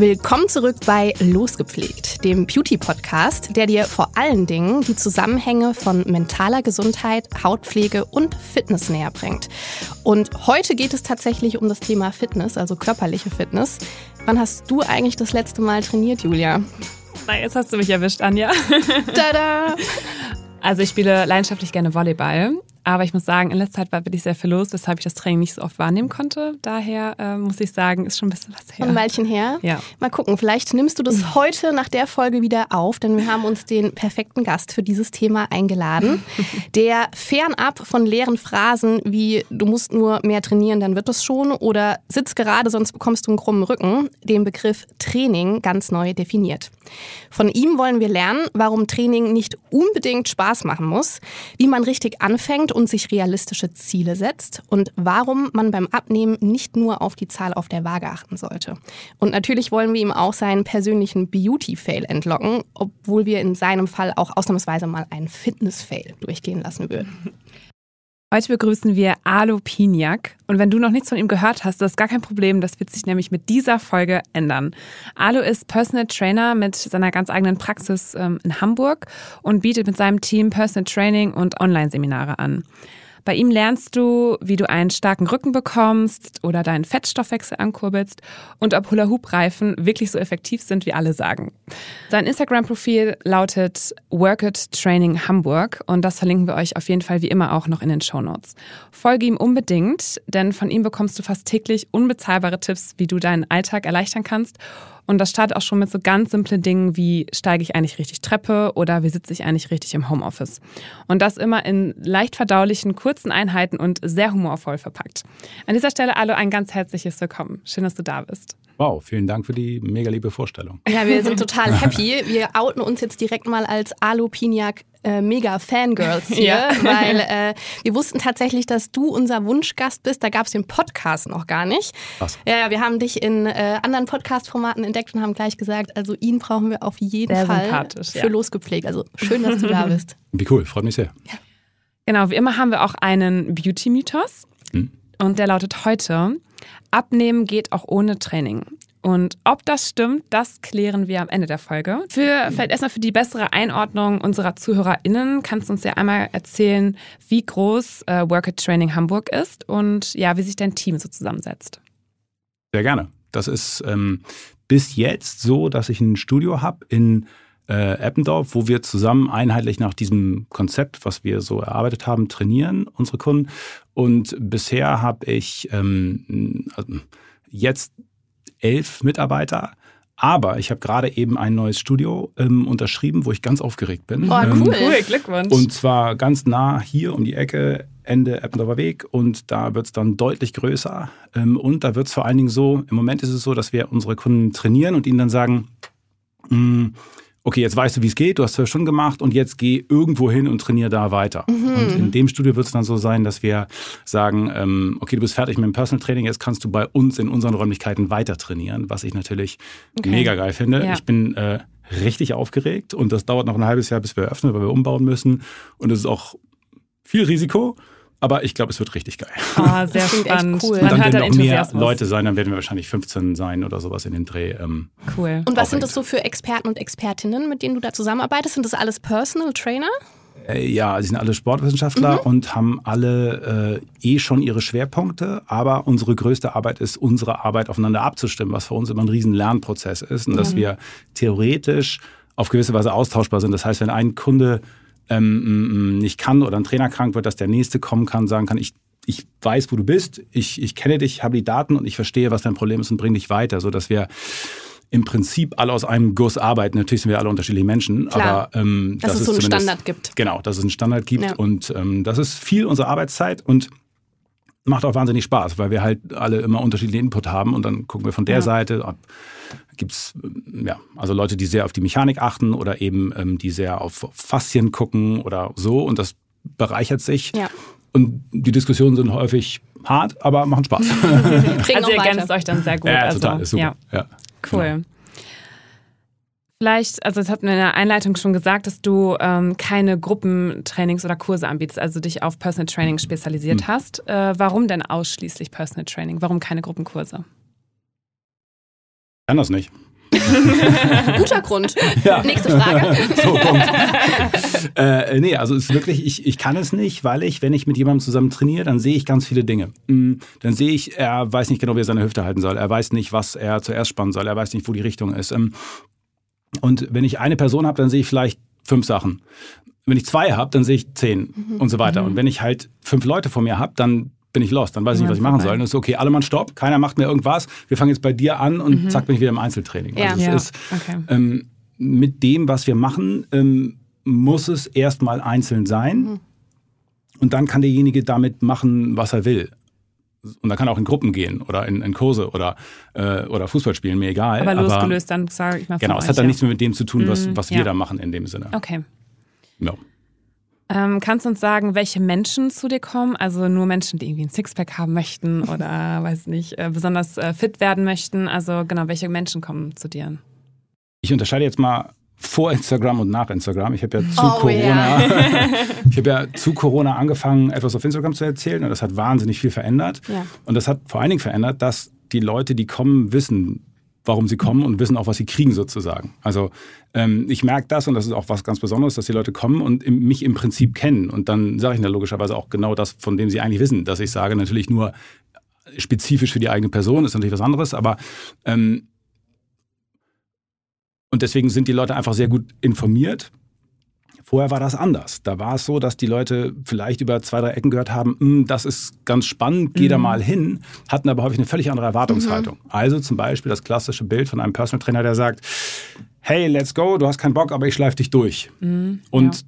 Willkommen zurück bei Losgepflegt, dem Beauty-Podcast, der dir vor allen Dingen die Zusammenhänge von mentaler Gesundheit, Hautpflege und Fitness näher bringt. Und heute geht es tatsächlich um das Thema Fitness, also körperliche Fitness. Wann hast du eigentlich das letzte Mal trainiert, Julia? Na, jetzt hast du mich erwischt, Anja. Tada! Also ich spiele leidenschaftlich gerne Volleyball, aber ich muss sagen, in letzter Zeit war wirklich sehr viel los, weshalb ich das Training nicht so oft wahrnehmen konnte. Daher äh, muss ich sagen, ist schon ein bisschen was her. Ein Weilchen her. Ja. Mal gucken, vielleicht nimmst du das heute nach der Folge wieder auf, denn wir haben uns den perfekten Gast für dieses Thema eingeladen, der fernab von leeren Phrasen wie du musst nur mehr trainieren, dann wird das schon oder sitz gerade, sonst bekommst du einen krummen Rücken, den Begriff Training ganz neu definiert. Von ihm wollen wir lernen, warum Training nicht unbedingt Spaß machen muss, wie man richtig anfängt und sich realistische Ziele setzt und warum man beim Abnehmen nicht nur auf die Zahl auf der Waage achten sollte. Und natürlich wollen wir ihm auch seinen persönlichen Beauty-Fail entlocken, obwohl wir in seinem Fall auch ausnahmsweise mal einen Fitness-Fail durchgehen lassen würden. Heute begrüßen wir Alo Piniak. Und wenn du noch nichts von ihm gehört hast, das ist gar kein Problem. Das wird sich nämlich mit dieser Folge ändern. Alo ist Personal Trainer mit seiner ganz eigenen Praxis ähm, in Hamburg und bietet mit seinem Team Personal Training und Online-Seminare an. Bei ihm lernst du, wie du einen starken Rücken bekommst oder deinen Fettstoffwechsel ankurbelst und ob Hula-Hoop-Reifen wirklich so effektiv sind, wie alle sagen. Sein Instagram-Profil lautet Work It Training Hamburg und das verlinken wir euch auf jeden Fall wie immer auch noch in den Shownotes. Folge ihm unbedingt, denn von ihm bekommst du fast täglich unbezahlbare Tipps, wie du deinen Alltag erleichtern kannst und das startet auch schon mit so ganz simplen Dingen wie, steige ich eigentlich richtig Treppe oder wie sitze ich eigentlich richtig im Homeoffice. Und das immer in leicht verdaulichen, kurzen Einheiten und sehr humorvoll verpackt. An dieser Stelle, Alo, ein ganz herzliches Willkommen. Schön, dass du da bist. Wow, vielen Dank für die mega liebe Vorstellung. Ja, wir sind total happy. Wir outen uns jetzt direkt mal als Alo Piniak äh, mega Fangirls hier, Ja. weil äh, wir wussten tatsächlich, dass du unser Wunschgast bist. Da gab es den Podcast noch gar nicht. Was? Ja, ja, wir haben dich in äh, anderen Podcast-Formaten entdeckt und haben gleich gesagt, also ihn brauchen wir auf jeden Sehr Fall für ja. losgepflegt. Also schön, dass du da bist. Wie cool, freut mich sehr. Genau, wie immer haben wir auch einen Beauty-Mythos. Hm. Und der lautet heute, Abnehmen geht auch ohne Training. Und ob das stimmt, das klären wir am Ende der Folge. Für, vielleicht erstmal für die bessere Einordnung unserer ZuhörerInnen kannst du uns ja einmal erzählen, wie groß äh, Work It Training Hamburg ist und ja, wie sich dein Team so zusammensetzt. Sehr gerne. Das ist ähm, bis jetzt so, dass ich ein Studio habe in äh, Eppendorf, wo wir zusammen einheitlich nach diesem Konzept, was wir so erarbeitet haben, trainieren, unsere Kunden. Und bisher habe ich ähm, jetzt elf Mitarbeiter. Aber ich habe gerade eben ein neues Studio ähm, unterschrieben, wo ich ganz aufgeregt bin. Oh, Ähm, cool. Glückwunsch. Und zwar ganz nah hier um die Ecke, Ende Eppendorfer Weg. Und da wird es dann deutlich größer. Ähm, Und da wird es vor allen Dingen so, im Moment ist es so, dass wir unsere Kunden trainieren und ihnen dann sagen, "Mm, okay, jetzt weißt du, wie es geht, du hast zwölf Stunden gemacht und jetzt geh irgendwo hin und trainiere da weiter. Und in dem Studio wird es dann so sein, dass wir sagen, ähm, okay, du bist fertig mit dem Personal Training, jetzt kannst du bei uns in unseren Räumlichkeiten weiter trainieren, was ich natürlich Okay. mega geil finde. Ja. Ich bin äh, richtig aufgeregt und das dauert noch ein halbes Jahr, bis wir öffnen, weil wir umbauen müssen. Und es ist auch viel Risiko, aber ich glaube, es wird richtig geil. oh, sehr Das klingt echt spannend. cool. Und dann werden den noch mehr. Leute sein, dann werden wir wahrscheinlich 15 sein oder sowas in dem Dreh. Ähm, Cool. Und was sind Aufregend. das so für Experten und Expertinnen, mit denen du da zusammenarbeitest? Sind das alles Personal Trainer? Äh, Ja, sie sind alle Sportwissenschaftler und haben alle äh, eh schon ihre Schwerpunkte, aber unsere größte Arbeit ist, unsere Arbeit aufeinander abzustimmen, was für uns immer ein riesen Lernprozess ist und dass wir theoretisch auf gewisse Weise austauschbar sind. Das heißt, wenn ein Kunde ähm, m- nicht kann oder ein Trainer krank wird, dass der nächste kommen kann, sagen kann, ich ich weiß, wo du bist, ich, ich kenne dich, habe die Daten und ich verstehe, was dein Problem ist und bringe dich weiter, sodass wir im Prinzip alle aus einem Guss arbeiten. Natürlich sind wir alle unterschiedliche Menschen, Klar. aber ähm, Dass das es so einen Standard gibt. Genau, dass es einen Standard gibt Ja. und ähm, das ist viel unserer Arbeitszeit und macht auch wahnsinnig Spaß, weil wir halt alle immer unterschiedlichen Input haben und dann gucken wir von der Ja. Seite, ob gibt's ähm, ja, also Leute, die sehr auf die Mechanik achten oder eben ähm, die sehr auf Faszien gucken oder so und das bereichert sich. Ja. Und die Diskussionen sind häufig hart, aber machen Spaß. Also ihr ergänzt euch dann sehr gut. ja, also, total, ist super. Ja, Ja. cool. Genau. Vielleicht, also es hat mir in der Einleitung schon gesagt, dass du ähm, keine Gruppentrainings oder Kurse anbietest, also dich auf Personal Training spezialisiert Hm. hast. Äh, warum denn ausschließlich Personal Training? Warum keine Gruppenkurse? Kann das nicht. Guter Grund. Ja. Nächste Frage. so, Punkt. äh, nee, also es ist wirklich, ich, ich kann es nicht, weil ich, wenn ich mit jemandem zusammen trainiere, dann sehe ich ganz viele Dinge. Mm, Dann sehe ich, er weiß nicht genau, wie er seine Hüfte halten soll. Er weiß nicht, was er zuerst spannen soll. Er weiß nicht, wo die Richtung ist. Und wenn ich eine Person habe, dann sehe ich vielleicht fünf Sachen. Wenn ich zwei habe, dann sehe ich zehn und so weiter. Und wenn ich halt fünf Leute vor mir habe, dann bin ich lost. Dann weiß ich nicht, was ich machen soll. Und es ist okay, alle Mann stopp, keiner macht mehr irgendwas. Wir fangen jetzt bei dir an und zack, bin ich wieder im Einzeltraining. Ja. Also es Ja, ist, okay. ähm, mit dem, was wir machen, ähm, muss es erstmal einzeln sein. Und dann kann derjenige damit machen, was er will. Und dann kann er auch in Gruppen gehen oder in, in Kurse oder, äh, oder Fußball spielen, mir egal. Aber losgelöst dann, sage ich mal. Genau, es hat dann ja. nichts mehr mit dem zu tun, was, Mhm, was ja. wir da machen in dem Sinne. Okay. Ja. Ähm, kannst du uns sagen, welche Menschen zu dir kommen? Also nur Menschen, die irgendwie ein Sixpack haben möchten oder, weiß nicht, äh, besonders äh, fit werden möchten. Also genau, welche Menschen kommen zu dir? Ich unterscheide jetzt mal vor Instagram und nach Instagram. Ich habe ja zu Oh, Corona, ich habe ja zu Corona angefangen, etwas auf Instagram zu erzählen und das hat wahnsinnig viel verändert. Ja. Und das hat vor allen Dingen verändert, dass die Leute, die kommen, wissen, warum sie kommen und wissen auch, was sie kriegen sozusagen. Also ähm, ich merke das und das ist auch was ganz Besonderes, dass die Leute kommen und im, mich im Prinzip kennen. Und dann sage ich ihnen logischerweise auch genau das, von dem sie eigentlich wissen, dass ich sage, natürlich nur spezifisch für die eigene Person ist natürlich was anderes, aber ähm, und deswegen sind die Leute einfach sehr gut informiert. Vorher war das anders. Da war es so, dass die Leute vielleicht über zwei, drei Ecken gehört haben, "Hm, das ist ganz spannend, geh da mal hin, hatten aber häufig eine völlig andere Erwartungshaltung. Also zum Beispiel das klassische Bild von einem Personal Trainer, der sagt, hey, let's go, du hast keinen Bock, aber ich schleife dich durch. Und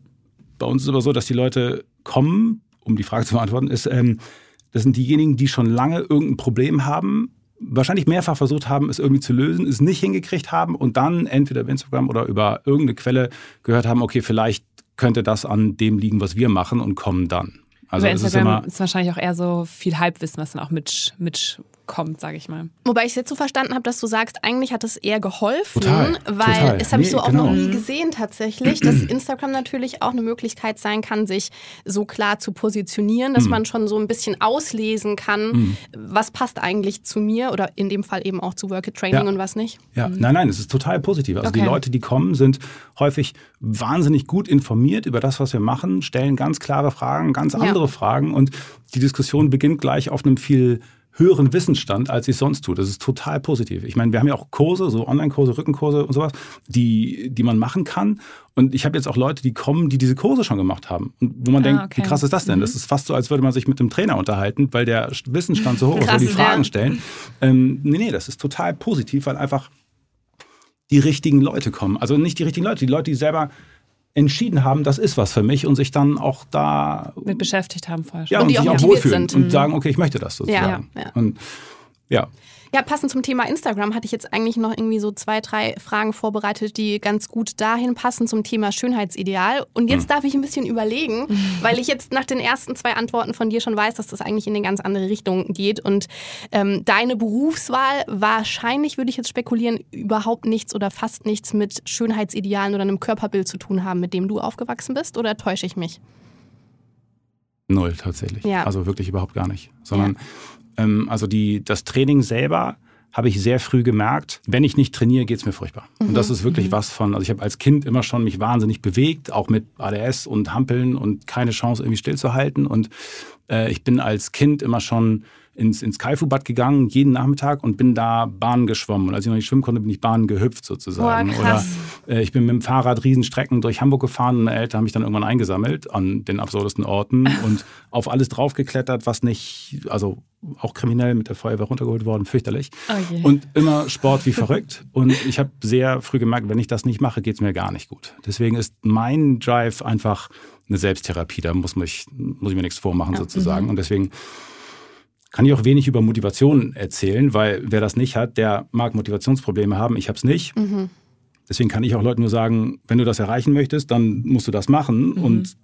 bei uns ist es aber so, dass die Leute kommen, um die Frage zu beantworten, ist, ähm, das sind diejenigen, die schon lange irgendein Problem haben, wahrscheinlich mehrfach versucht haben, es irgendwie zu lösen, es nicht hingekriegt haben und dann entweder über Instagram oder über irgendeine Quelle gehört haben, okay, vielleicht könnte das an dem liegen, was wir machen und kommen dann. Also Über ist Instagram immer ist, wahrscheinlich auch eher so viel Halbwissen, was dann auch mit, mitkommt, sage ich mal. Wobei ich es jetzt so verstanden habe, dass du sagst, eigentlich hat es eher geholfen, Total, weil total. es habe ich Nee, so auch genau. noch nie gesehen tatsächlich, dass Instagram natürlich auch eine Möglichkeit sein kann, sich so klar zu positionieren, dass man schon so ein bisschen auslesen kann, was passt eigentlich zu mir oder in dem Fall eben auch zu Work It Training Ja. und was nicht. Ja, nein, nein, es ist total positiv. Also die Okay. Leute, die kommen, sind häufig wahnsinnig gut informiert über das, was wir machen, stellen ganz klare Fragen, ganz andere Fragen und die Diskussion beginnt gleich auf einem viel höheren Wissensstand, als es sonst tut. Das ist total positiv. Ich meine, wir haben ja auch Kurse, so Online-Kurse, Rückenkurse und sowas, die, die man machen kann. Und ich habe jetzt auch Leute, die kommen, die diese Kurse schon gemacht haben. Und wo man Ah, denkt, okay. wie krass ist das denn? Das ist fast so, als würde man sich mit einem Trainer unterhalten, weil der Wissensstand so hoch ist die Fragen ja. stellen. Ähm, nee, nee, das ist total positiv, weil einfach die richtigen Leute kommen. Also nicht die richtigen Leute, die Leute, die selber entschieden haben, das ist was für mich und sich dann auch da Mit beschäftigt haben vorher schon. ja, Und und, die auch sich auch motiviert wohlfühlen sind. Mhm. und sagen, okay, ich möchte das sozusagen. Ja, ja. Und ja, Ja, passend zum Thema Instagram hatte ich jetzt eigentlich noch irgendwie so zwei, drei Fragen vorbereitet, die ganz gut dahin passen zum Thema Schönheitsideal. Und jetzt darf ich ein bisschen überlegen, weil ich jetzt nach den ersten zwei Antworten von dir schon weiß, dass das eigentlich in eine ganz andere Richtung geht. Und ähm, deine Berufswahl wahrscheinlich, würde ich jetzt spekulieren, überhaupt nichts oder fast nichts mit Schönheitsidealen oder einem Körperbild zu tun haben, mit dem du aufgewachsen bist. Oder täusche ich mich? null tatsächlich. Ja. Also wirklich überhaupt gar nicht. Sondern ähm, also die, das Training selber habe ich sehr früh gemerkt, wenn ich nicht trainiere, geht es mir furchtbar. Und das ist wirklich was von, also ich habe als Kind immer schon mich wahnsinnig bewegt, auch mit ADS und Hampeln und keine Chance irgendwie stillzuhalten. Und äh, ich bin als Kind immer schon ins, ins Kaifu-Bad gegangen, jeden Nachmittag und bin da Bahnen geschwommen. Und als ich noch nicht schwimmen konnte, bin ich Bahnen gehüpft sozusagen. Boah. Oder äh, ich bin mit dem Fahrrad Riesenstrecken durch Hamburg gefahren und meine Eltern haben mich dann irgendwann eingesammelt an den absurdesten Orten und auf alles draufgeklettert, was nicht, also auch kriminell mit der Feuerwehr runtergeholt worden, fürchterlich. Oh je. Und immer Sport wie verrückt. Und ich habe sehr früh gemerkt, wenn ich das nicht mache, geht es mir gar nicht gut. Deswegen ist mein Drive einfach eine Selbsttherapie. Da muss, mich, muss ich mir nichts vormachen sozusagen. Und deswegen kann ich auch wenig über Motivation erzählen, weil wer das nicht hat, der mag Motivationsprobleme haben. Ich habe es nicht. Deswegen kann ich auch Leuten nur sagen, wenn du das erreichen möchtest, dann musst du das machen. Und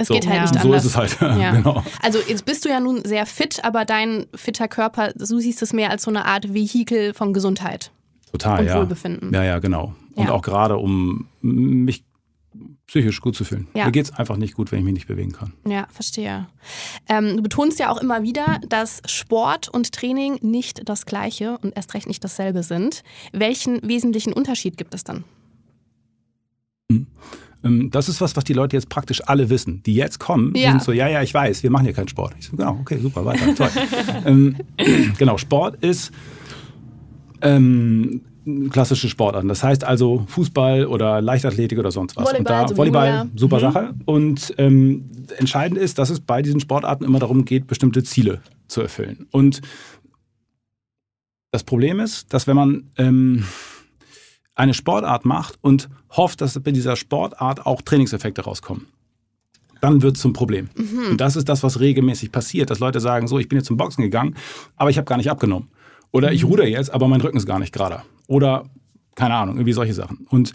Es So, geht halt Ja. nicht so anders. ist es halt. Ja. genau. Also jetzt bist du ja nun sehr fit, aber dein fitter Körper, du siehst es mehr als so eine Art Vehikel von Gesundheit. Total, Und ja. Wohlbefinden. Ja, ja, genau. Und Ja. auch gerade, um mich psychisch gut zu fühlen. Ja. Mir geht es einfach nicht gut, wenn ich mich nicht bewegen kann. Ja, verstehe. Ähm, du betonst ja auch immer wieder, dass Sport und Training nicht das gleiche und erst recht nicht dasselbe sind. Welchen wesentlichen Unterschied gibt es dann? Ähm, Das ist was, was die Leute jetzt praktisch alle wissen. Die jetzt kommen, Ja. sind so, ja, ja, ich weiß, wir machen hier keinen Sport. Ich so, genau, okay, super, weiter, toll. ähm, genau, Sport ist ähm, klassische Sportarten. Das heißt also Fußball oder Leichtathletik oder sonst was. Volleyball, Und da, so Volleyball, super Mhm. Sache. Und ähm, entscheidend ist, dass es bei diesen Sportarten immer darum geht, bestimmte Ziele zu erfüllen. Und das Problem ist, dass wenn man ähm, eine Sportart macht und hofft, dass bei dieser Sportart auch Trainingseffekte rauskommen, dann wird es zum Problem. Und das ist das, was regelmäßig passiert, dass Leute sagen, so, ich bin jetzt zum Boxen gegangen, aber ich habe gar nicht abgenommen. Oder ich ruder jetzt, aber mein Rücken ist gar nicht gerade. Oder keine Ahnung, irgendwie solche Sachen. Und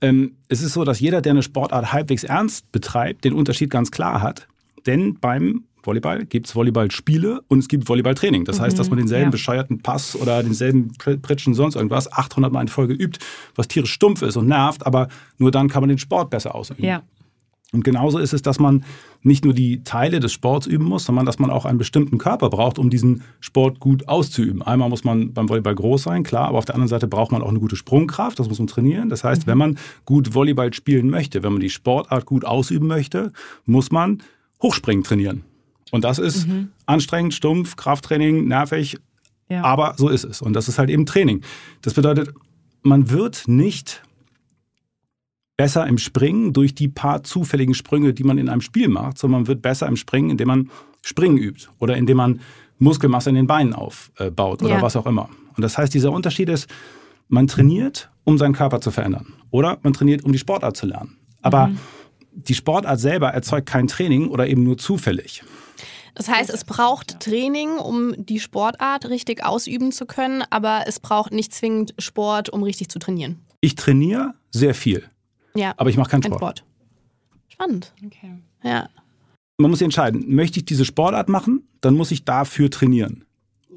ähm, es ist so, dass jeder, der eine Sportart halbwegs ernst betreibt, den Unterschied ganz klar hat. Denn beim Volleyball gibt es Volleyballspiele und es gibt Volleyballtraining. Das heißt, dass man denselben ja. bescheuerten Pass oder denselben Pr- Pritschen sonst irgendwas 800 Mal in Folge übt, was tierisch stumpf ist und nervt, aber nur dann kann man den Sport besser ausüben. Ja. Und genauso ist es, dass man nicht nur die Teile des Sports üben muss, sondern dass man auch einen bestimmten Körper braucht, um diesen Sport gut auszuüben. Einmal muss man beim Volleyball groß sein, klar, aber auf der anderen Seite braucht man auch eine gute Sprungkraft, das muss man trainieren. Das heißt, wenn man gut Volleyball spielen möchte, wenn man die Sportart gut ausüben möchte, muss man Hochspringen trainieren. Und das ist anstrengend, stumpf, Krafttraining, nervig, Ja. aber so ist es. Und das ist halt eben Training. Das bedeutet, man wird nicht besser im Springen durch die paar zufälligen Sprünge, die man in einem Spiel macht, sondern man wird besser im Springen, indem man Springen übt oder indem man Muskelmasse in den Beinen aufbaut oder Ja. was auch immer. Und das heißt, dieser Unterschied ist, man trainiert, um seinen Körper zu verändern oder man trainiert, um die Sportart zu lernen. Aber die Sportart selber erzeugt kein Training oder eben nur zufällig. Das heißt, es braucht Training, um die Sportart richtig ausüben zu können, aber es braucht nicht zwingend Sport, um richtig zu trainieren. Ich trainiere sehr viel, Ja, aber ich mache keinen kein Sport. Sport. Spannend. Okay. Ja. man muss sich entscheiden, möchte ich diese Sportart machen, dann muss ich dafür trainieren.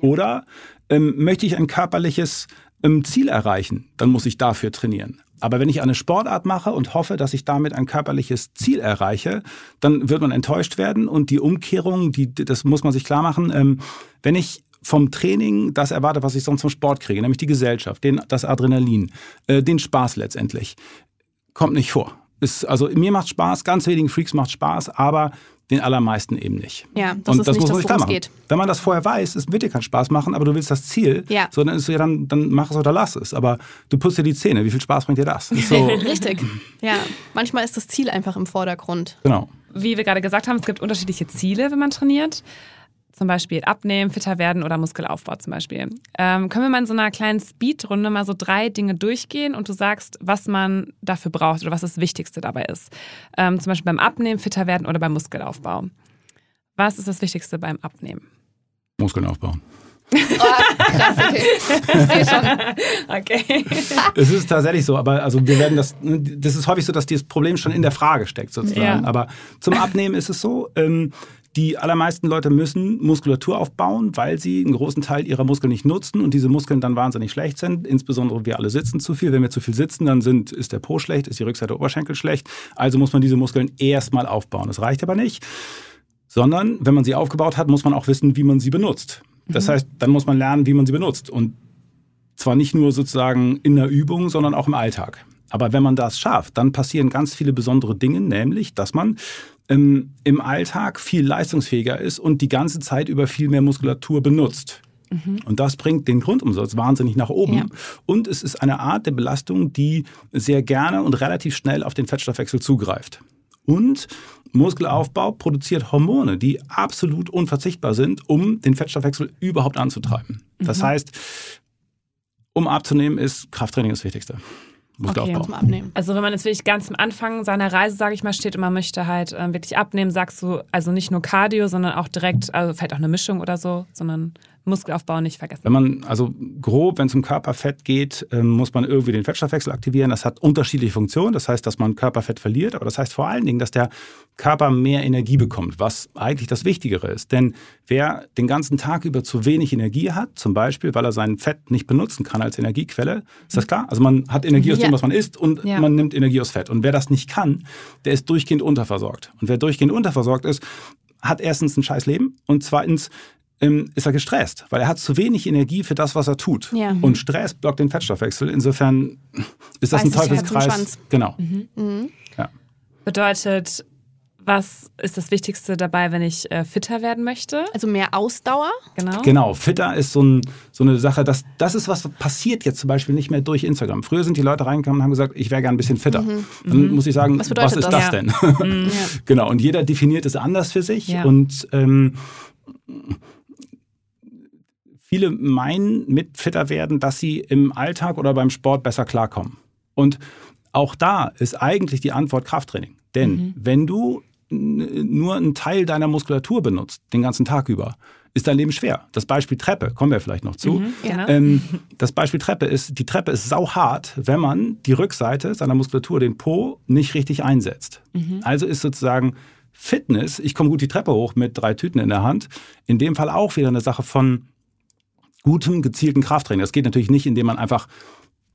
Oder ähm, möchte ich ein körperliches ähm, Ziel erreichen, dann muss ich dafür trainieren. Aber wenn ich eine Sportart mache und hoffe, dass ich damit ein körperliches Ziel erreiche, dann wird man enttäuscht werden und die Umkehrung, die, das muss man sich klar machen, ähm, wenn ich vom Training das erwarte, was ich sonst vom Sport kriege, nämlich die Gesellschaft, den, das Adrenalin, äh, den Spaß letztendlich, kommt nicht vor. Ist, also mir macht Spaß, ganz wenigen Freaks macht Spaß, aber den allermeisten eben nicht. Ja, das ist nicht das, worum es geht. Wenn man das vorher weiß, es wird dir keinen Spaß machen, aber du willst das Ziel, Ja. so dann ist ja, dann, dann mach es oder lass es. Aber du putzt dir die Zähne, wie viel Spaß bringt dir das? So, Richtig. Ja, manchmal ist das Ziel einfach im Vordergrund. genau. Wie wir gerade gesagt haben, es gibt unterschiedliche Ziele, wenn man trainiert. Zum Beispiel abnehmen, fitter werden oder Muskelaufbau zum Beispiel. Ähm, können wir mal in so einer kleinen Speedrunde mal so drei Dinge durchgehen und du sagst, was man dafür braucht oder was das Wichtigste dabei ist. Ähm, zum Beispiel beim Abnehmen, fitter werden oder beim Muskelaufbau. Was ist das Wichtigste beim Abnehmen? Muskeln aufbauen. Krass, okay. Ich sehe schon. Okay. es ist tatsächlich so, aber also wir werden das, das ist häufig so, dass dieses Problem schon in der Frage steckt sozusagen. Ja. Aber zum Abnehmen ist es so, ähm, die allermeisten Leute müssen Muskulatur aufbauen, weil sie einen großen Teil ihrer Muskeln nicht nutzen und diese Muskeln dann wahnsinnig schlecht sind. Insbesondere wir alle sitzen zu viel. Wenn wir zu viel sitzen, dann sind, ist der Po schlecht, ist die Rückseite der Oberschenkel schlecht. Also muss man diese Muskeln erstmal aufbauen. Das reicht aber nicht, sondern wenn man sie aufgebaut hat, muss man auch wissen, wie man sie benutzt. Das heißt, dann muss man lernen, wie man sie benutzt. Und zwar nicht nur sozusagen in der Übung, sondern auch im Alltag. Aber wenn man das schafft, dann passieren ganz viele besondere Dinge, nämlich, dass man ähm, im Alltag viel leistungsfähiger ist und die ganze Zeit über viel mehr Muskulatur benutzt. Und das bringt den Grundumsatz wahnsinnig nach oben. Ja. Und es ist eine Art der Belastung, die sehr gerne und relativ schnell auf den Fettstoffwechsel zugreift. Und Muskelaufbau produziert Hormone, die absolut unverzichtbar sind, um den Fettstoffwechsel überhaupt anzutreiben. Das heißt, um abzunehmen, ist Krafttraining das Wichtigste. Muskelaufbau. Zum Abnehmen. Also wenn man jetzt wirklich ganz am Anfang seiner Reise, sage ich mal, steht und man möchte halt ähm, wirklich abnehmen, sagst du also nicht nur Cardio, sondern auch direkt, also vielleicht auch eine Mischung oder so, sondern Muskelaufbau nicht vergessen. Wenn man, also grob, wenn es um Körperfett geht, ähm, muss man irgendwie den Fettstoffwechsel aktivieren. Das hat unterschiedliche Funktionen. Das heißt, dass man Körperfett verliert, aber das heißt vor allen Dingen, dass der Körper mehr Energie bekommt, was eigentlich das Wichtigere ist. Denn wer den ganzen Tag über zu wenig Energie hat, zum Beispiel, weil er sein Fett nicht benutzen kann als Energiequelle, ist das klar? Also man hat Energie aus Ja. dem, was man isst und Ja. man nimmt Energie aus Fett. Und wer das nicht kann, der ist durchgehend unterversorgt. Und wer durchgehend unterversorgt ist, hat erstens ein scheiß Leben und zweitens ähm, ist er gestresst, weil er hat zu wenig Energie für das, was er tut. Ja. Und Stress blockt den Fettstoffwechsel. Insofern ist das Beißt ein Teufelskreis. Schwanz. Genau. Mhm. Ja. Bedeutet, was ist das Wichtigste dabei, wenn ich äh, fitter werden möchte? Also mehr Ausdauer. Genau. Genau, Fitter ist so, ein, so eine Sache, das, das ist was passiert jetzt zum Beispiel nicht mehr durch Instagram. Früher sind die Leute reingekommen und haben gesagt, ich wäre gern ein bisschen fitter. Dann muss ich sagen, Was bedeutet ist das? das, denn? Ja. genau, und jeder definiert es anders für sich. Ja. Und ähm, viele meinen mit fitter werden, dass sie im Alltag oder beim Sport besser klarkommen. Und auch da ist eigentlich die Antwort Krafttraining. Denn wenn du nur einen Teil deiner Muskulatur benutzt, den ganzen Tag über, ist dein Leben schwer. Das Beispiel Treppe, kommen wir vielleicht noch zu. Genau. Ähm, das Beispiel Treppe ist, die Treppe ist sauhart, wenn man die Rückseite seiner Muskulatur, den Po, nicht richtig einsetzt. Also ist sozusagen Fitness, ich komme gut die Treppe hoch mit drei Tüten in der Hand, in dem Fall auch wieder eine Sache von gutem, gezielten Krafttraining. Das geht natürlich nicht, indem man einfach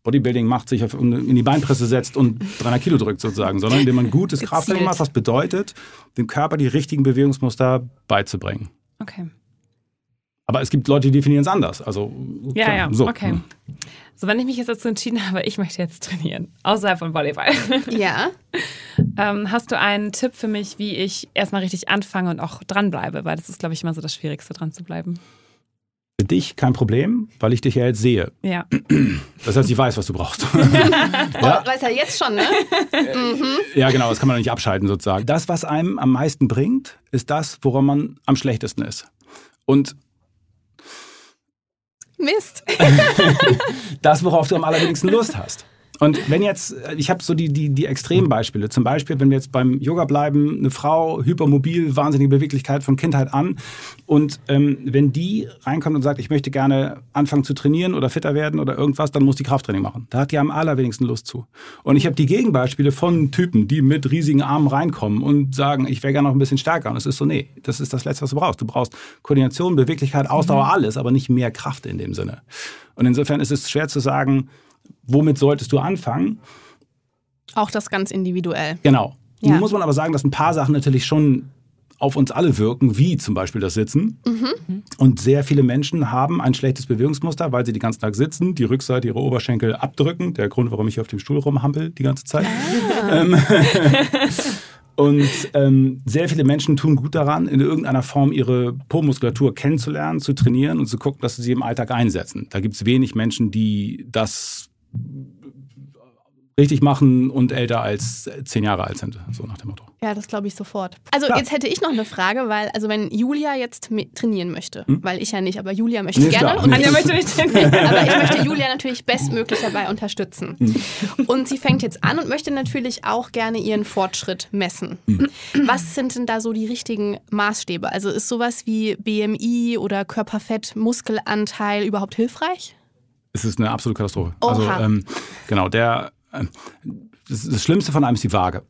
Bodybuilding macht, sich auf, in die Beinpresse setzt und 300 Kilo drückt sozusagen, sondern indem man gutes Gezielt. Krafttraining macht, was bedeutet, dem Körper die richtigen Bewegungsmuster beizubringen. Okay. Aber es gibt Leute, die definieren es anders. Also, Ja, klar, ja, so. okay. So, wenn ich mich jetzt dazu entschieden habe, ich möchte jetzt trainieren, außerhalb von Volleyball, Ja. ähm, hast du einen Tipp für mich, wie ich erstmal richtig anfange und auch dranbleibe? Weil das ist, glaube ich, immer so das Schwierigste, dran zu bleiben. Für dich kein Problem, weil ich dich ja jetzt sehe. Ja. Das heißt, ich weiß, was du brauchst. Oh, weiß er jetzt schon, ne? ja, genau, das kann man nicht abschalten sozusagen. Das, was einem am meisten bringt, ist das, woran man am schlechtesten ist. Und Mist. das, worauf du am allerwenigsten Lust hast. Und wenn jetzt, ich habe so die, die, die Extrembeispiele, zum Beispiel, wenn wir jetzt beim Yoga bleiben, eine Frau, hypermobil, wahnsinnige Beweglichkeit von Kindheit an und ähm, wenn die reinkommt und sagt, ich möchte gerne anfangen zu trainieren oder fitter werden oder irgendwas, dann muss die Krafttraining machen. Da hat die am allerwenigsten Lust zu. Und ich habe die Gegenbeispiele von Typen, die mit riesigen Armen reinkommen und sagen, ich wäre gerne noch ein bisschen stärker. Und es ist so, nee, das ist das Letzte, was du brauchst. Du brauchst Koordination, Beweglichkeit, Ausdauer, alles, aber nicht mehr Kraft in dem Sinne. Und insofern ist es schwer zu sagen, womit solltest du anfangen? Auch das ganz individuell. Genau. Ja. Nun muss man aber sagen, dass ein paar Sachen natürlich schon auf uns alle wirken, wie zum Beispiel das Sitzen. Und sehr viele Menschen haben ein schlechtes Bewegungsmuster, weil sie den ganzen Tag sitzen, die Rückseite ihrer Oberschenkel abdrücken. Der Grund, warum ich hier auf dem Stuhl rumhampel die ganze Zeit. Ähm, Und ähm, sehr viele Menschen tun gut daran, in irgendeiner Form ihre Po-Muskulatur kennenzulernen, zu trainieren und zu gucken, dass sie sie im Alltag einsetzen. Da gibt es wenig Menschen, die das richtig machen und älter als zehn Jahre alt sind, so nach dem Motto. Ja, das glaube ich sofort. Also Ja. jetzt hätte ich noch eine Frage, weil, also wenn Julia jetzt trainieren möchte, weil ich ja nicht, aber Julia möchte Hm? Nee, gerne klar. und Anja ich, möchte nicht trainieren. aber ich möchte Julia natürlich bestmöglich dabei unterstützen. Hm. Und sie fängt jetzt an und möchte natürlich auch gerne ihren Fortschritt messen. Hm. Was sind denn da so die richtigen Maßstäbe? Also ist sowas wie BMI oder Körperfett, Muskelanteil überhaupt hilfreich? Es ist eine absolute Katastrophe. Oha. Also ähm, genau, der ähm, das, das Schlimmste von einem ist die Waage.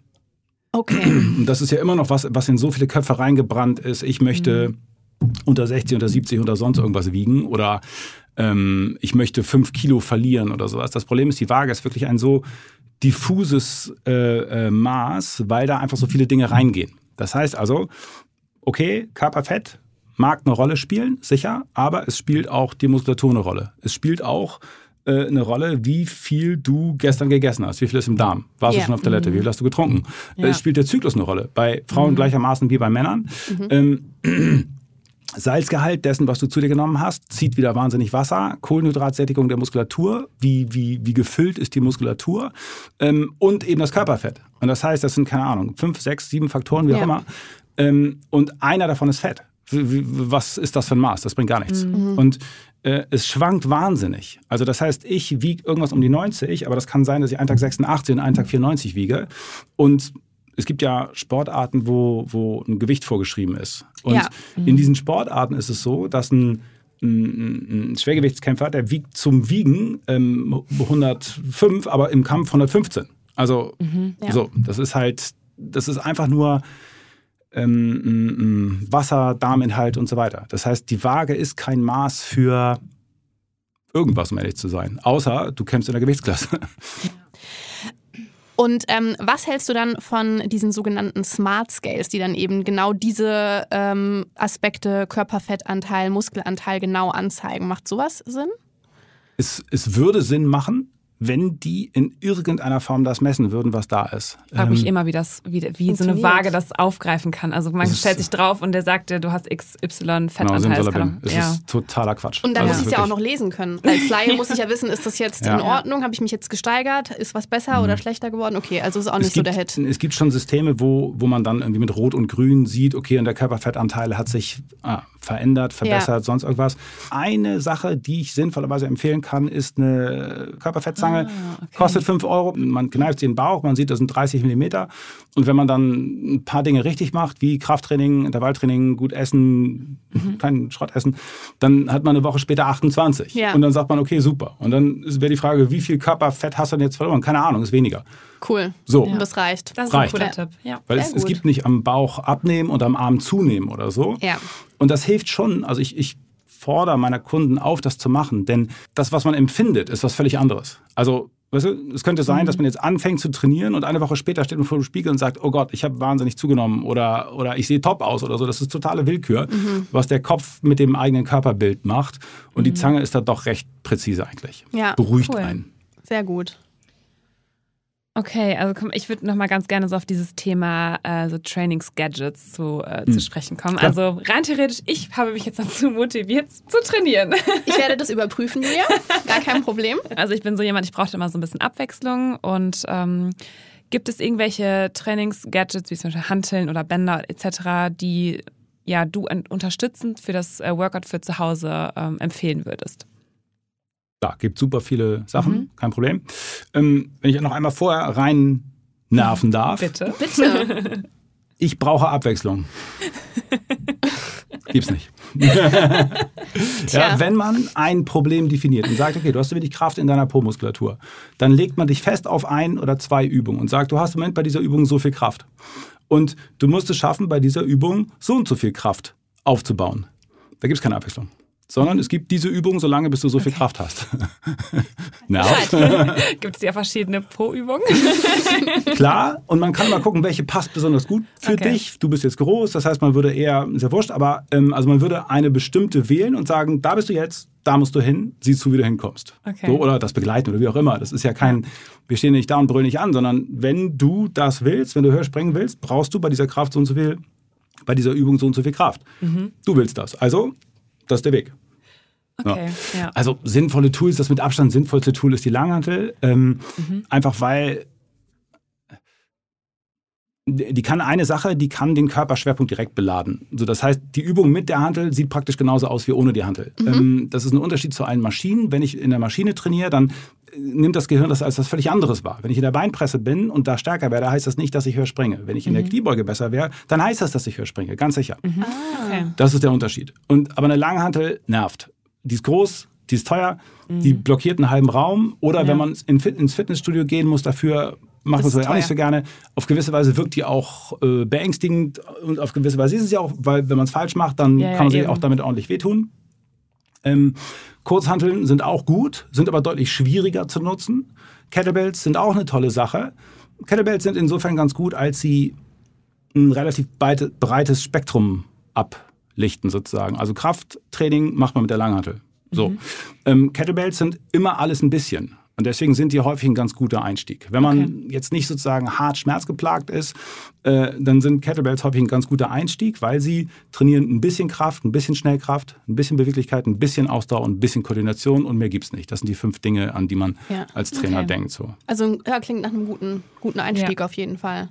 Okay. Und das ist ja immer noch was, was in so viele Köpfe reingebrannt ist. Ich möchte unter 60, unter 70, unter sonst irgendwas wiegen oder ähm, ich möchte fünf Kilo verlieren oder sowas. Das Problem ist, die Waage ist wirklich ein so diffuses äh, äh, Maß, weil da einfach so viele Dinge reingehen. Das heißt also, okay, Körperfett mag eine Rolle spielen, sicher, aber es spielt auch die Muskulatur eine Rolle. Es spielt auch äh, eine Rolle, wie viel du gestern gegessen hast, wie viel ist im Darm, warst Ja. du schon auf Toilette, wie viel hast du getrunken. Ja. Es spielt der Zyklus eine Rolle, bei Frauen gleichermaßen wie bei Männern. Ähm, Salzgehalt dessen, was du zu dir genommen hast, zieht wieder wahnsinnig Wasser. Kohlenhydratsättigung der Muskulatur, wie, wie, wie gefüllt ist die Muskulatur ähm, und eben das Körperfett. Und das heißt, das sind, keine Ahnung, fünf, sechs, sieben Faktoren, wie auch Ja. immer. Ähm, und einer davon ist Fett. Was ist das für ein Maß? Das bringt gar nichts. Und äh, es schwankt wahnsinnig. Also das heißt, ich wiege irgendwas um die 90, aber das kann sein, dass ich einen Tag 86 und einen Tag 94 wiege. Und es gibt ja Sportarten, wo, wo ein Gewicht vorgeschrieben ist. Und Ja. in diesen Sportarten ist es so, dass ein, ein, Schwergewichtskämpfer, der wiegt zum Wiegen ähm, 105, aber im Kampf 115. Also ja. so, das ist halt, das ist einfach nur ähm, m- m- Wasser, Darminhalt und so weiter. Das heißt, die Waage ist kein Maß für irgendwas, um ehrlich zu sein. Außer du kämpfst in der Gewichtsklasse. Und ähm, was hältst du dann von diesen sogenannten Smart Scales, die dann eben genau diese ähm, Aspekte, Körperfettanteil, Muskelanteil genau anzeigen? Macht sowas Sinn? Es, es würde Sinn machen, wenn die in irgendeiner Form das messen würden, was da ist. Ich frage mich Ähm, immer, wie, das, wie, wie so eine. Waage das aufgreifen kann. Also man stellt sich drauf und der sagt dir, du hast XY Genau, Fettanteil. Es kann auch- ja. ist totaler Quatsch. Und dann Also muss ich es ja auch noch lesen können. Als Laie muss ich ja wissen, ist das jetzt Ja. in Ordnung? Habe ich mich jetzt gesteigert? Ist was besser oder schlechter geworden? Okay, also ist auch nicht es gibt, so der Hit. Es gibt schon Systeme, wo, wo man dann irgendwie mit Rot und Grün sieht, okay, und der Körperfettanteil hat sich ah, verändert, verbessert, sonst irgendwas. Eine Sache, die ich sinnvollerweise empfehlen kann, ist eine Körperfettzange. Ah, okay. Kostet 5 Euro. Man kneift sie in den Bauch, man sieht, das sind 30 Millimeter. Und wenn man dann ein paar Dinge richtig macht, wie Krafttraining, Intervalltraining, gut essen, Mhm. keinen Schrott essen, dann hat man eine Woche später 28. Ja. Und dann sagt man, okay, super. Und dann wäre die Frage, wie viel Körperfett hast du denn jetzt verloren? Keine Ahnung, ist weniger. Cool. So. Und das reicht. Das ist Reicht. ein cooler Ja. Tipp. Ja. Weil es, es gibt nicht am Bauch abnehmen und am Arm zunehmen oder so. Ja. Und das hilft schon. Also ich, ich fordere meiner Kunden auf, das zu machen. Denn das, was man empfindet, ist was völlig anderes. Also, weißt du, es könnte sein, dass man jetzt anfängt zu trainieren und eine Woche später steht man vor dem Spiegel und sagt, oh Gott, ich habe wahnsinnig zugenommen oder, oder ich sehe top aus oder so. Das ist totale Willkür, was der Kopf mit dem eigenen Körperbild macht. Und die Zange ist da doch recht präzise eigentlich. Ja, Beruhigt cool. einen. Sehr gut. Okay, also komm, ich würde noch mal ganz gerne so auf dieses Thema äh, so Trainingsgadgets zu, äh, zu sprechen kommen. Klar. Also rein theoretisch, ich habe mich jetzt dazu motiviert zu trainieren. Ich werde das überprüfen, Julia. Gar kein Problem. Also ich bin so jemand, ich brauchte immer so ein bisschen Abwechslung und ähm, gibt es irgendwelche Trainingsgadgets wie zum Beispiel Hanteln oder Bänder etc., die ja du un- unterstützend für das äh, Workout für zu Hause ähm, empfehlen würdest? Da gibt super viele Sachen, kein Problem. Ähm, wenn ich noch einmal vorher rein nerven darf. Bitte. Bitte. Ich brauche Abwechslung. Gibt's nicht. ja, wenn man ein Problem definiert und sagt, okay, du hast zu wenig Kraft in deiner Po-Muskulatur, dann legt man dich fest auf ein oder zwei Übungen und sagt, du hast im Moment bei dieser Übung so viel Kraft. Und du musst es schaffen, bei dieser Übung so und so viel Kraft aufzubauen. Da gibt es keine Abwechslung. Sondern es gibt diese Übung, solange bis du so viel Kraft hast. Nervt. Gibt es ja verschiedene Po-Übungen? Klar, und man kann mal gucken, welche passt besonders gut für Okay. dich. Du bist jetzt groß, das heißt, man würde eher, ja wurscht, aber ähm, also man würde eine bestimmte wählen und sagen, da bist du jetzt, da musst du hin, sieh zu, wie du hinkommst. Okay. So, oder das begleiten oder wie auch immer. Das ist ja kein, wir stehen nicht da und brüllen nicht an, sondern wenn du das willst, wenn du höher springen willst, brauchst du bei dieser Kraft so und so viel, bei dieser Übung so und so viel Kraft. Du willst das. Also, das ist der Weg. Okay, ja. Also sinnvolle Tools, das mit Abstand sinnvollste Tool ist die Langhantel. Ähm, Einfach weil die kann eine Sache, die kann den Körperschwerpunkt direkt beladen. So, das heißt, die Übung mit der Hantel sieht praktisch genauso aus wie ohne die Hantel. Ähm, das ist ein Unterschied zu allen Maschinen. Wenn ich in der Maschine trainiere, dann äh, nimmt das Gehirn das als was völlig anderes wahr. Wenn ich in der Beinpresse bin und da stärker werde, heißt das nicht, dass ich höher springe. Wenn ich in der Kniebeuge besser wäre, dann heißt das, dass ich höher springe. Ganz sicher. Okay. Das ist der Unterschied. Und, aber eine Langhantel nervt. Die ist groß, die ist teuer, die blockiert einen halben Raum. Oder Ja. wenn man in Fit, ins Fitnessstudio gehen muss, dafür macht man es vielleicht auch nicht so gerne. Auf gewisse Weise wirkt die auch äh, beängstigend und auf gewisse Weise ist es ja auch, weil wenn man es falsch macht, dann Ja, kann man sich eben. auch damit ordentlich wehtun. Ähm, Kurzhanteln sind auch gut, sind aber deutlich schwieriger zu nutzen. Kettlebells sind auch eine tolle Sache. Kettlebells sind insofern ganz gut, als sie ein relativ breites Spektrum ablichten sozusagen. Also Krafttraining macht man mit der Langhantel. So. Ähm, Kettlebells sind immer alles ein bisschen. Und deswegen sind die häufig ein ganz guter Einstieg. Wenn man Okay. jetzt nicht sozusagen hart schmerzgeplagt ist, äh, dann sind Kettlebells häufig ein ganz guter Einstieg, weil sie trainieren ein bisschen Kraft, ein bisschen Schnellkraft, ein bisschen Beweglichkeit, ein bisschen Ausdauer und ein bisschen Koordination und mehr gibt's nicht. Das sind die fünf Dinge, an die man Ja. als Trainer Okay. denkt. So. Also ja, klingt nach einem guten, guten Einstieg auf jeden Fall.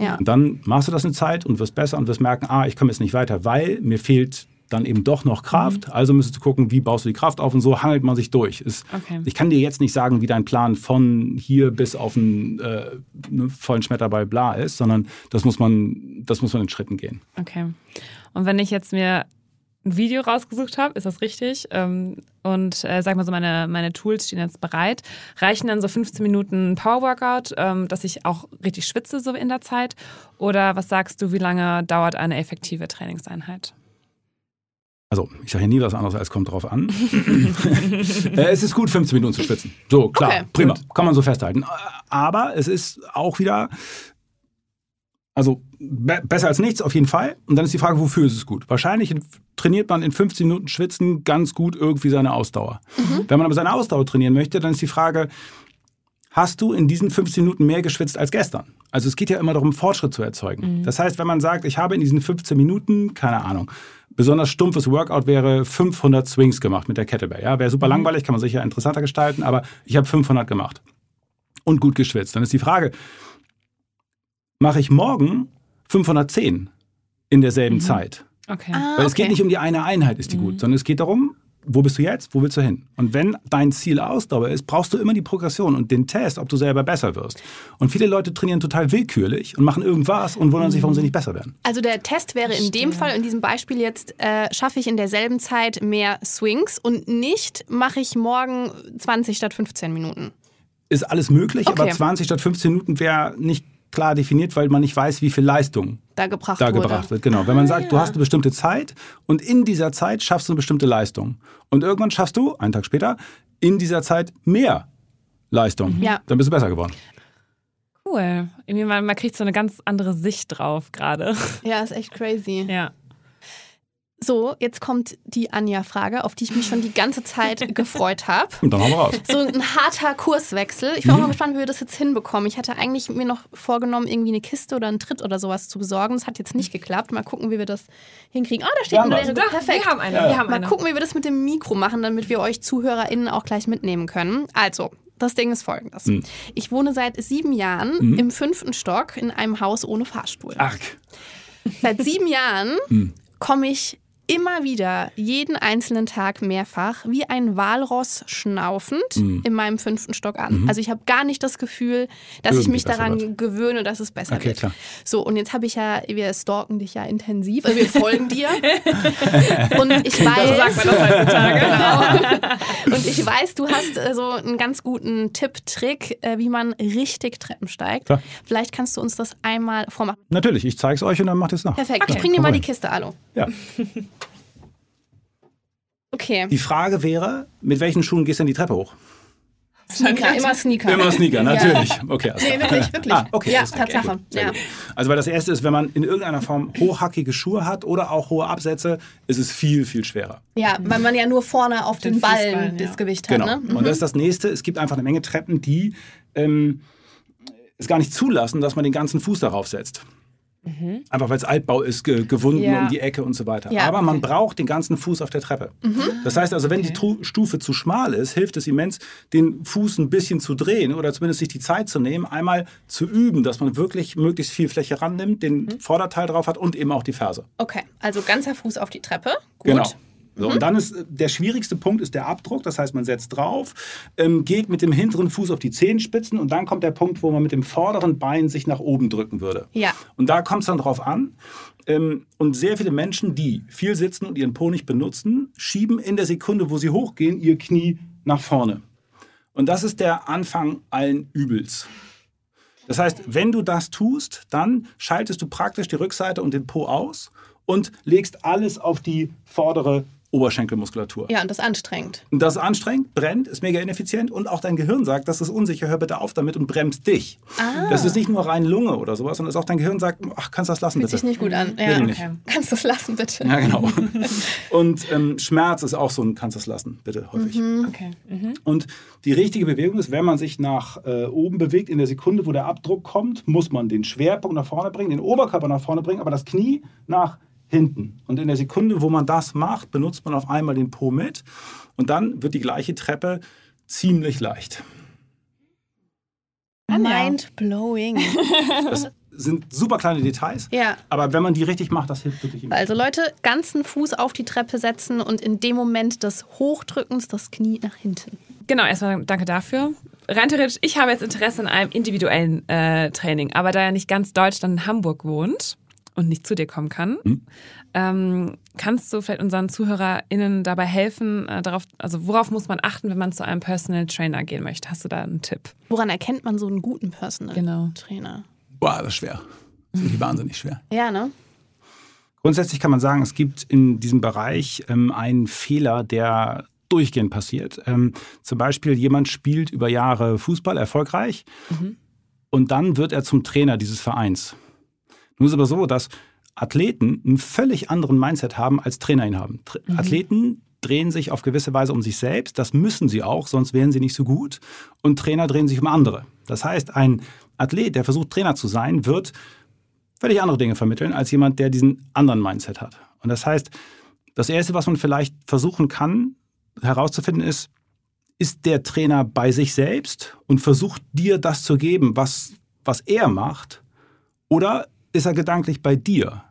Ja. Und dann machst du das eine Zeit und wirst besser und wirst merken, ah, ich komme jetzt nicht weiter, weil mir fehlt dann eben doch noch Kraft. Also müsstest du gucken, wie baust du die Kraft auf und so hangelt man sich durch. Ist, Okay. Ich kann dir jetzt nicht sagen, wie dein Plan von hier bis auf einen äh, ne, vollen Schmetterball bla ist, sondern das muss man, das muss man in Schritten gehen. Okay. Und wenn ich jetzt mir ein Video rausgesucht habe, ist das richtig? Ähm, und äh, sag mal so, meine, meine Tools stehen jetzt bereit. Reichen dann so 15 Minuten Power-Workout, ähm, dass ich auch richtig schwitze so in der Zeit? Oder was sagst du, wie lange dauert eine effektive Trainingseinheit? Also, ich sage hier nie was anderes, als kommt drauf an. Äh, es ist gut, 15 Minuten zu schwitzen. So, klar, Okay, prima. Kann man so festhalten. Aber es ist auch wieder, also be besser als nichts auf jeden Fall. Und dann ist die Frage, wofür ist es gut? Wahrscheinlich in, trainiert man in 15 Minuten Schwitzen ganz gut irgendwie seine Ausdauer. Wenn man aber seine Ausdauer trainieren möchte, dann ist die Frage, hast du in diesen 15 Minuten mehr geschwitzt als gestern? Also es geht ja immer darum, Fortschritt zu erzeugen. Das heißt, wenn man sagt, ich habe in diesen 15 Minuten, keine Ahnung, besonders stumpfes Workout wäre 500 Swings gemacht mit der Kettlebell. Ja, wäre super langweilig, kann man sicher interessanter gestalten, aber ich habe 500 gemacht und gut geschwitzt. Dann ist die Frage, mache ich morgen 510 in derselben Zeit? Okay. Ah, Weil es okay. geht nicht um die eine Einheit, ist die gut, sondern es geht darum, wo bist du jetzt, wo willst du hin? Und wenn dein Ziel Ausdauer ist, brauchst du immer die Progression und den Test, ob du selber besser wirst. Und viele Leute trainieren total willkürlich und machen irgendwas und wundern sich, warum sie nicht besser werden. Also der Test wäre in dem Fall, in diesem Beispiel jetzt, äh, schaffe ich in derselben Zeit mehr Swings und nicht mache ich morgen 20 statt 15 Minuten. Ist alles möglich, Okay. aber 20 statt 15 Minuten wäre nicht klar definiert, weil man nicht weiß, wie viel Leistung Da gebracht da wurde. gebracht wird. Genau. Wenn man sagt, du hast eine bestimmte Zeit und in dieser Zeit schaffst du eine bestimmte Leistung. Und irgendwann schaffst du, einen Tag später, in dieser Zeit mehr Leistung. Ja. Dann bist du besser geworden. Cool. Irgendwie man, man kriegt so eine ganz andere Sicht drauf gerade. Ja, ist echt crazy. Ja. So, jetzt kommt die Anja-Frage, auf die ich mich schon die ganze Zeit gefreut habe. Und dann haben wir raus. So ein harter Kurswechsel. Ich bin auch mal gespannt, wie wir das jetzt hinbekommen. Ich hatte eigentlich mir noch vorgenommen, irgendwie eine Kiste oder einen Tritt oder sowas zu besorgen. Das hat jetzt nicht geklappt. Mal gucken, wie wir das hinkriegen. Ah, da steht eine leere Perfekt. Wir haben eine. Wir haben Mal eine. gucken, wie wir das mit dem Mikro machen, damit wir euch ZuhörerInnen auch gleich mitnehmen können. Also, das Ding ist folgendes. Hm. Ich wohne seit sieben Jahren im fünften Stock in einem Haus ohne Fahrstuhl. Arg. Seit sieben Jahren Hm. komme ich immer wieder, jeden einzelnen Tag mehrfach, wie ein Walross schnaufend Hm. in meinem fünften Stock an. Also ich habe gar nicht das Gefühl, dass ich Mhm. Irgendwie mich besser daran wird. gewöhne, dass es besser Okay, wird. klar. So, und jetzt habe ich ja, wir stalken dich ja intensiv, also wir folgen dir. und ich weiß, So sagt man das heutzutage. genau. Und ich weiß, du hast äh, so einen ganz guten Tipp, Trick, äh, wie man richtig Treppen steigt. Klar. Vielleicht kannst du uns das einmal vormachen. Natürlich, ich zeige es euch und dann macht ihr es nach. Perfekt. Okay. Ich bring dir mal die. Kiste, Alu. Ja. Okay. Die Frage wäre, mit welchen Schuhen gehst du denn die Treppe hoch? Sneaker, immer Sneaker. Immer Sneaker, natürlich. Okay, alles Nee, wirklich, wirklich. Ah, okay, ja. Tatsache. Ja. Also weil das erste ist, wenn man in irgendeiner Form hochhackige Schuhe hat oder auch hohe Absätze, ist es viel, viel schwerer. ja, weil man ja nur vorne auf den, Den Ballen Fußballen, das ja. Gewicht Genau. hat. Ne? Und das ist das nächste. Es gibt einfach eine Menge Treppen, die ähm, es gar nicht zulassen, dass man den ganzen Fuß darauf setzt. Einfach weil es Altbau ist, ge gewunden Ja. um die Ecke und so weiter. Ja, Aber man braucht den ganzen Fuß auf der Treppe. Das heißt also, wenn die Tru Stufe zu schmal ist, hilft es immens, den Fuß ein bisschen zu drehen oder zumindest sich die Zeit zu nehmen, einmal zu üben, dass man wirklich möglichst viel Fläche rannimmt, den Vorderteil drauf hat und eben auch die Ferse. Okay, also ganzer Fuß auf die Treppe. Gut. Genau. So, Und dann ist äh, der schwierigste Punkt ist der Abdruck. Das heißt, man setzt drauf, ähm, geht mit dem hinteren Fuß auf die Zehenspitzen und dann kommt der Punkt, wo man mit dem vorderen Bein sich nach oben drücken würde. Ja. Und da kommt es dann drauf an. Ähm, und sehr viele Menschen, die viel sitzen und ihren Po nicht benutzen, schieben in der Sekunde, wo sie hochgehen, ihr Knie nach vorne. Und das ist der Anfang allen Übels. Das heißt, wenn du das tust, dann schaltest du praktisch die Rückseite und den Po aus und legst alles auf die vordere Oberschenkelmuskulatur. Ja, und das ist anstrengend. Und Das ist anstrengend, brennt, ist mega ineffizient und auch dein Gehirn sagt, das ist unsicher, hör bitte auf damit und bremst dich. Ah. Das ist nicht nur rein Lunge oder sowas, sondern es ist auch dein Gehirn sagt, ach, kannst du das lassen Fühlt bitte. sich nicht gut an. Ja. nicht. Okay. Kannst du es lassen, bitte? Ja, genau. Und ähm, Schmerz ist auch so ein, kannst du das lassen, bitte, häufig. Okay. Mhm. Und die richtige Bewegung ist, wenn man sich nach äh, oben bewegt, in der Sekunde, wo der Abdruck kommt, muss man den Schwerpunkt nach vorne bringen, den Oberkörper nach vorne bringen, aber das Knie nach hinten. Und in der Sekunde, wo man das macht, benutzt man auf einmal den Po mit und dann wird die gleiche Treppe ziemlich leicht. Mind blowing. Das sind super kleine Details, ja. aber wenn man die richtig macht, das hilft wirklich immer. Also Leute, ganzen Fuß auf die Treppe setzen und in dem Moment des Hochdrückens das Knie nach hinten. Genau, erstmal danke dafür. Rein theoretisch, ich habe jetzt Interesse an einem individuellen äh, Training, aber da er nicht ganz Deutschland in Hamburg wohnt und nicht zu dir kommen kann. Mhm. Ähm, kannst du vielleicht unseren ZuhörerInnen dabei helfen, äh, darauf, also worauf muss man achten, wenn man zu einem Personal Trainer gehen möchte? Hast du da einen Tipp? Woran erkennt man so einen guten Personal Genau. Trainer? Boah, das ist schwer. Das ist wirklich wahnsinnig schwer. Ja, ne? Grundsätzlich kann man sagen, es gibt in diesem Bereich ähm, einen Fehler, der durchgehend passiert. Ähm, zum Beispiel, jemand spielt über Jahre Fußball erfolgreich und dann wird er zum Trainer dieses Vereins. Nun ist es aber so, dass Athleten einen völlig anderen Mindset haben, als Trainer ihn haben. Tra Athleten drehen sich auf gewisse Weise um sich selbst, das müssen sie auch, sonst wären sie nicht so gut. Und Trainer drehen sich um andere. Das heißt, ein Athlet, der versucht, Trainer zu sein, wird völlig andere Dinge vermitteln als jemand, der diesen anderen Mindset hat. Und das heißt, das Erste, was man vielleicht versuchen kann herauszufinden, ist, ist der Trainer bei sich selbst und versucht dir das zu geben, was, was er macht? Oder ist er gedanklich bei dir?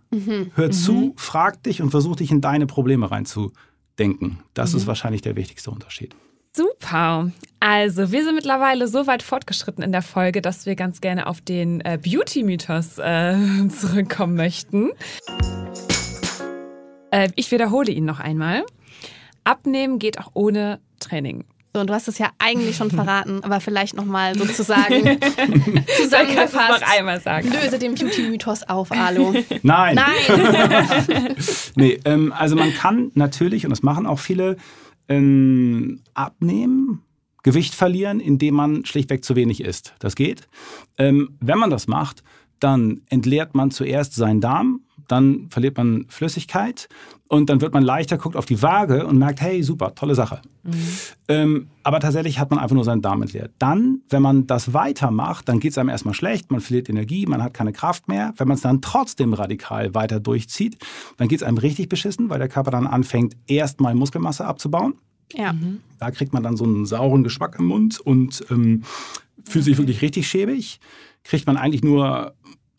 Hör zu, frag dich und versuch dich in deine Probleme reinzudenken. Das ist wahrscheinlich der wichtigste Unterschied. Super. Also, wir sind mittlerweile so weit fortgeschritten in der Folge, dass wir ganz gerne auf den äh, Beauty-Mythos äh, zurückkommen möchten. Äh, ich wiederhole ihn noch einmal. Abnehmen geht auch ohne Training. So, und du hast es ja eigentlich schon verraten, aber vielleicht nochmal sozusagen zusammengefasst. noch einmal sagen? Löse den Beauty-Mythos auf, Alu. Nein! Nein! Nee, ähm, also man kann natürlich, und das machen auch viele, ähm, abnehmen, Gewicht verlieren, indem man schlichtweg zu wenig isst. Das geht. Ähm, wenn man das macht, dann entleert man zuerst seinen Darm, dann verliert man Flüssigkeit und dann wird man leichter, guckt auf die Waage und merkt, hey, super, tolle Sache. Ähm, aber tatsächlich hat man einfach nur seinen Darm entleert. Dann, wenn man das weitermacht, dann geht es einem erstmal schlecht, man verliert Energie, man hat keine Kraft mehr. Wenn man es dann trotzdem radikal weiter durchzieht, dann geht es einem richtig beschissen, weil der Körper dann anfängt, erstmal Muskelmasse abzubauen. Ja. Da kriegt man dann so einen sauren Geschmack im Mund und ähm, fühlt sich wirklich richtig schäbig. Kriegt man eigentlich nur,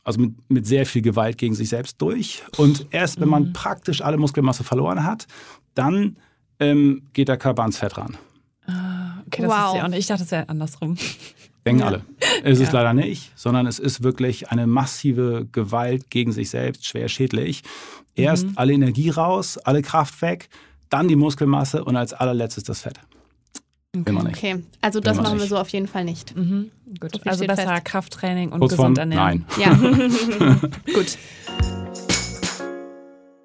also mit, mit sehr viel Gewalt gegen sich selbst durch. Und erst wenn man praktisch alle Muskelmasse verloren hat, dann ähm, geht der Körper ans Fett ran. Okay, das Wow. ist ja auch. Ich dachte, es wäre andersrum. Denken alle. Es ist leider nicht, sondern es ist wirklich eine massive Gewalt gegen sich selbst, schwer schädlich. Erst alle Energie raus, alle Kraft weg, dann die Muskelmasse und als allerletztes das Fett. Immer nicht. Okay, also das Immer machen wir nicht. so auf jeden Fall nicht. Mhm, gut. So also besser fest. Krafttraining und Kurz gesund ernähren. Nein. Ja. Gut.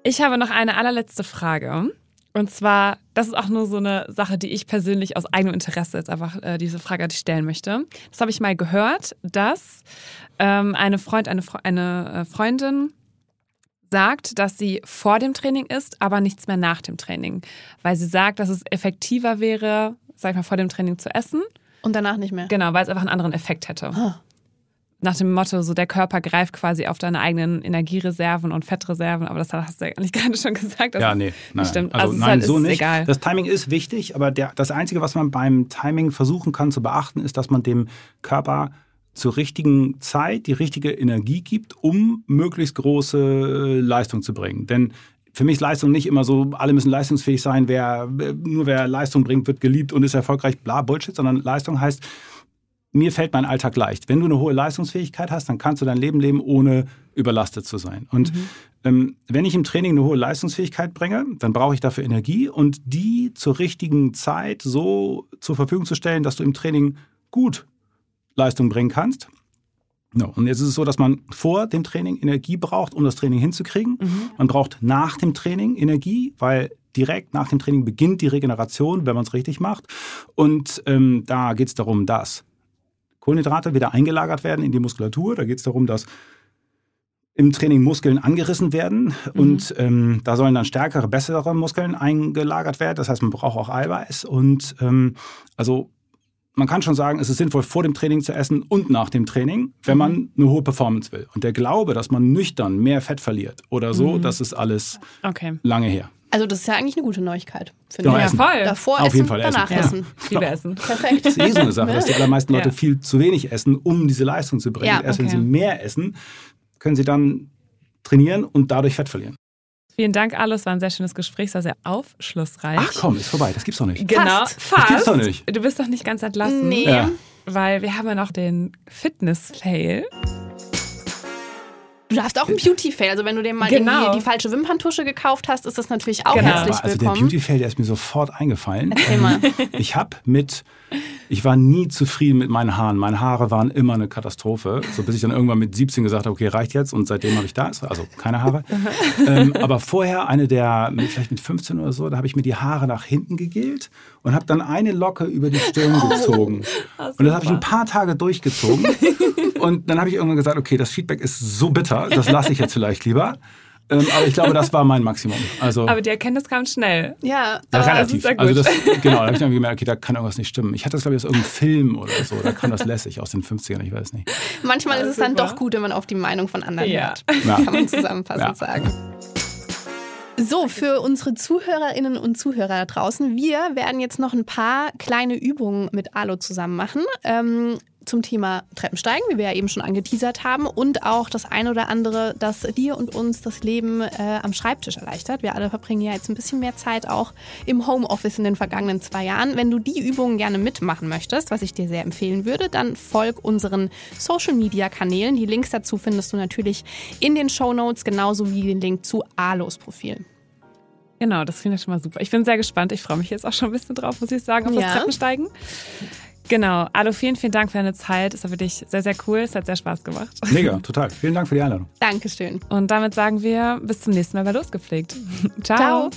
Ich habe noch eine allerletzte Frage. Und zwar, das ist auch nur so eine Sache, die ich persönlich aus eigenem Interesse jetzt einfach äh, diese Frage an dich stellen möchte. Das habe ich mal gehört, dass ähm, eine Freund, eine, eine äh, Freundin sagt, dass sie vor dem Training isst, aber nichts mehr nach dem Training. Weil sie sagt, dass es effektiver wäre, sag ich mal, vor dem Training zu essen. Und danach nicht mehr. Genau, weil es einfach einen anderen Effekt hätte. Ah. Nach dem Motto, so der Körper greift quasi auf deine eigenen Energiereserven und Fettreserven, aber das hast du ja eigentlich gerade schon gesagt. Das ja, nee, nein. stimmt. Also, Also nein, halt- so ist nicht. egal. Das Timing ist wichtig, aber der, das Einzige, was man beim Timing versuchen kann zu beachten, ist, dass man dem Körper zur richtigen Zeit die richtige Energie gibt, um möglichst große äh, Leistung zu bringen. Denn für mich ist Leistung nicht immer so, alle müssen leistungsfähig sein, wer, nur wer Leistung bringt, wird geliebt und ist erfolgreich, bla, Bullshit, sondern Leistung heißt, mir fällt mein Alltag leicht. Wenn du eine hohe Leistungsfähigkeit hast, dann kannst du dein Leben leben, ohne überlastet zu sein. Und ähm, wenn ich im Training eine hohe Leistungsfähigkeit bringe, dann brauche ich dafür Energie und die zur richtigen Zeit so zur Verfügung zu stellen, dass du im Training gut Leistung bringen kannst. No. Und jetzt ist es so, dass man vor dem Training Energie braucht, um das Training hinzukriegen. Man braucht nach dem Training Energie, weil direkt nach dem Training beginnt die Regeneration, wenn man es richtig macht. Und ähm, da geht es darum, dass Kohlenhydrate wieder eingelagert werden in die Muskulatur. Da geht es darum, dass im Training Muskeln angerissen werden und ähm, da sollen dann stärkere, bessere Muskeln eingelagert werden. Das heißt, man braucht auch Eiweiß und ähm, also man kann schon sagen, es ist sinnvoll, vor dem Training zu essen und nach dem Training, wenn man eine hohe Performance will. Und der Glaube, dass man nüchtern mehr Fett verliert oder so, das ist alles Okay. lange her. Also das ist ja eigentlich eine gute Neuigkeit. Finde Genau, ich. essen. voll. Davor Auf essen, jeden Fall essen. danach Ja. essen. Liebe Essen. Perfekt. Das ist eh so eine Sache, dass die allermeisten Leute Ja. viel zu wenig essen, um diese Leistung zu bringen. Ja, Erst wenn okay. sie mehr essen, können sie dann trainieren und dadurch Fett verlieren. Vielen Dank, alles. War ein sehr schönes Gespräch, es war sehr aufschlussreich. Ach komm, ist vorbei, das gibt's doch nicht. Genau, Fast. fast. Das gibt's doch nicht. Du bist doch nicht ganz entlassen. Nee. Ja. Weil wir haben ja noch den Fitness-Fail. Du darfst auch ein Beauty-Fail. Also wenn du dir mal Genau. irgendwie die falsche Wimperntusche gekauft hast, ist das natürlich auch Genau. herzlich also der willkommen. Beauty-Fail, der ist mir sofort eingefallen. Erzähl mal. Ich habe mit, ich war nie zufrieden mit meinen Haaren. Meine Haare waren immer eine Katastrophe. So bis ich dann irgendwann mit 17 gesagt habe, okay, reicht jetzt. Und seitdem habe ich da, also keine Haare. ähm, aber vorher eine der, vielleicht mit 15 oder so, da habe ich mir die Haare nach hinten gegelt und habe dann eine Locke über die Stirn gezogen. und das habe ich ein paar Tage durchgezogen. und dann habe ich irgendwann gesagt, okay, das Feedback ist so bitter, das lasse ich jetzt vielleicht lieber. Ähm, aber ich glaube, das war mein Maximum. Also Aber die Erkenntnis kam schnell. Ja, ja, aber relativ. gut. Also das, genau, da habe ich dann gemerkt, okay, da kann irgendwas nicht stimmen. Ich hatte das, glaube ich, aus irgendeinem Film oder so. Da kam das lässig aus den 50ern, ich weiß nicht. manchmal ist es dann super. doch gut, wenn man auf die Meinung von anderen Ja. hört. Ja. Kann man zusammenfassend Ja. sagen. So, für unsere Zuhörerinnen und Zuhörer da draußen, wir werden jetzt noch ein paar kleine Übungen mit Alo zusammen machen. Ähm, zum Thema Treppensteigen, wie wir ja eben schon angeteasert haben, und auch das eine oder andere, das dir und uns das Leben äh, am Schreibtisch erleichtert. Wir alle verbringen ja jetzt ein bisschen mehr Zeit auch im Homeoffice in den vergangenen zwei Jahren. Wenn du die Übungen gerne mitmachen möchtest, was ich dir sehr empfehlen würde, dann folg unseren Social Media Kanälen. Die Links dazu findest du natürlich in den Show Notes, genauso wie den Link zu Alos Profil. Genau, das klingt ja schon mal super. Ich bin sehr gespannt. Ich freue mich jetzt auch schon ein bisschen drauf, muss ich sagen, auf Ja. das Treppensteigen. Genau. Alo, vielen, vielen Dank für deine Zeit. Es war wirklich sehr, sehr cool. Es hat sehr Spaß gemacht. Mega, total. Vielen Dank für die Einladung. Dankeschön. Und damit sagen wir bis zum nächsten Mal bei Losgepflegt. Ciao.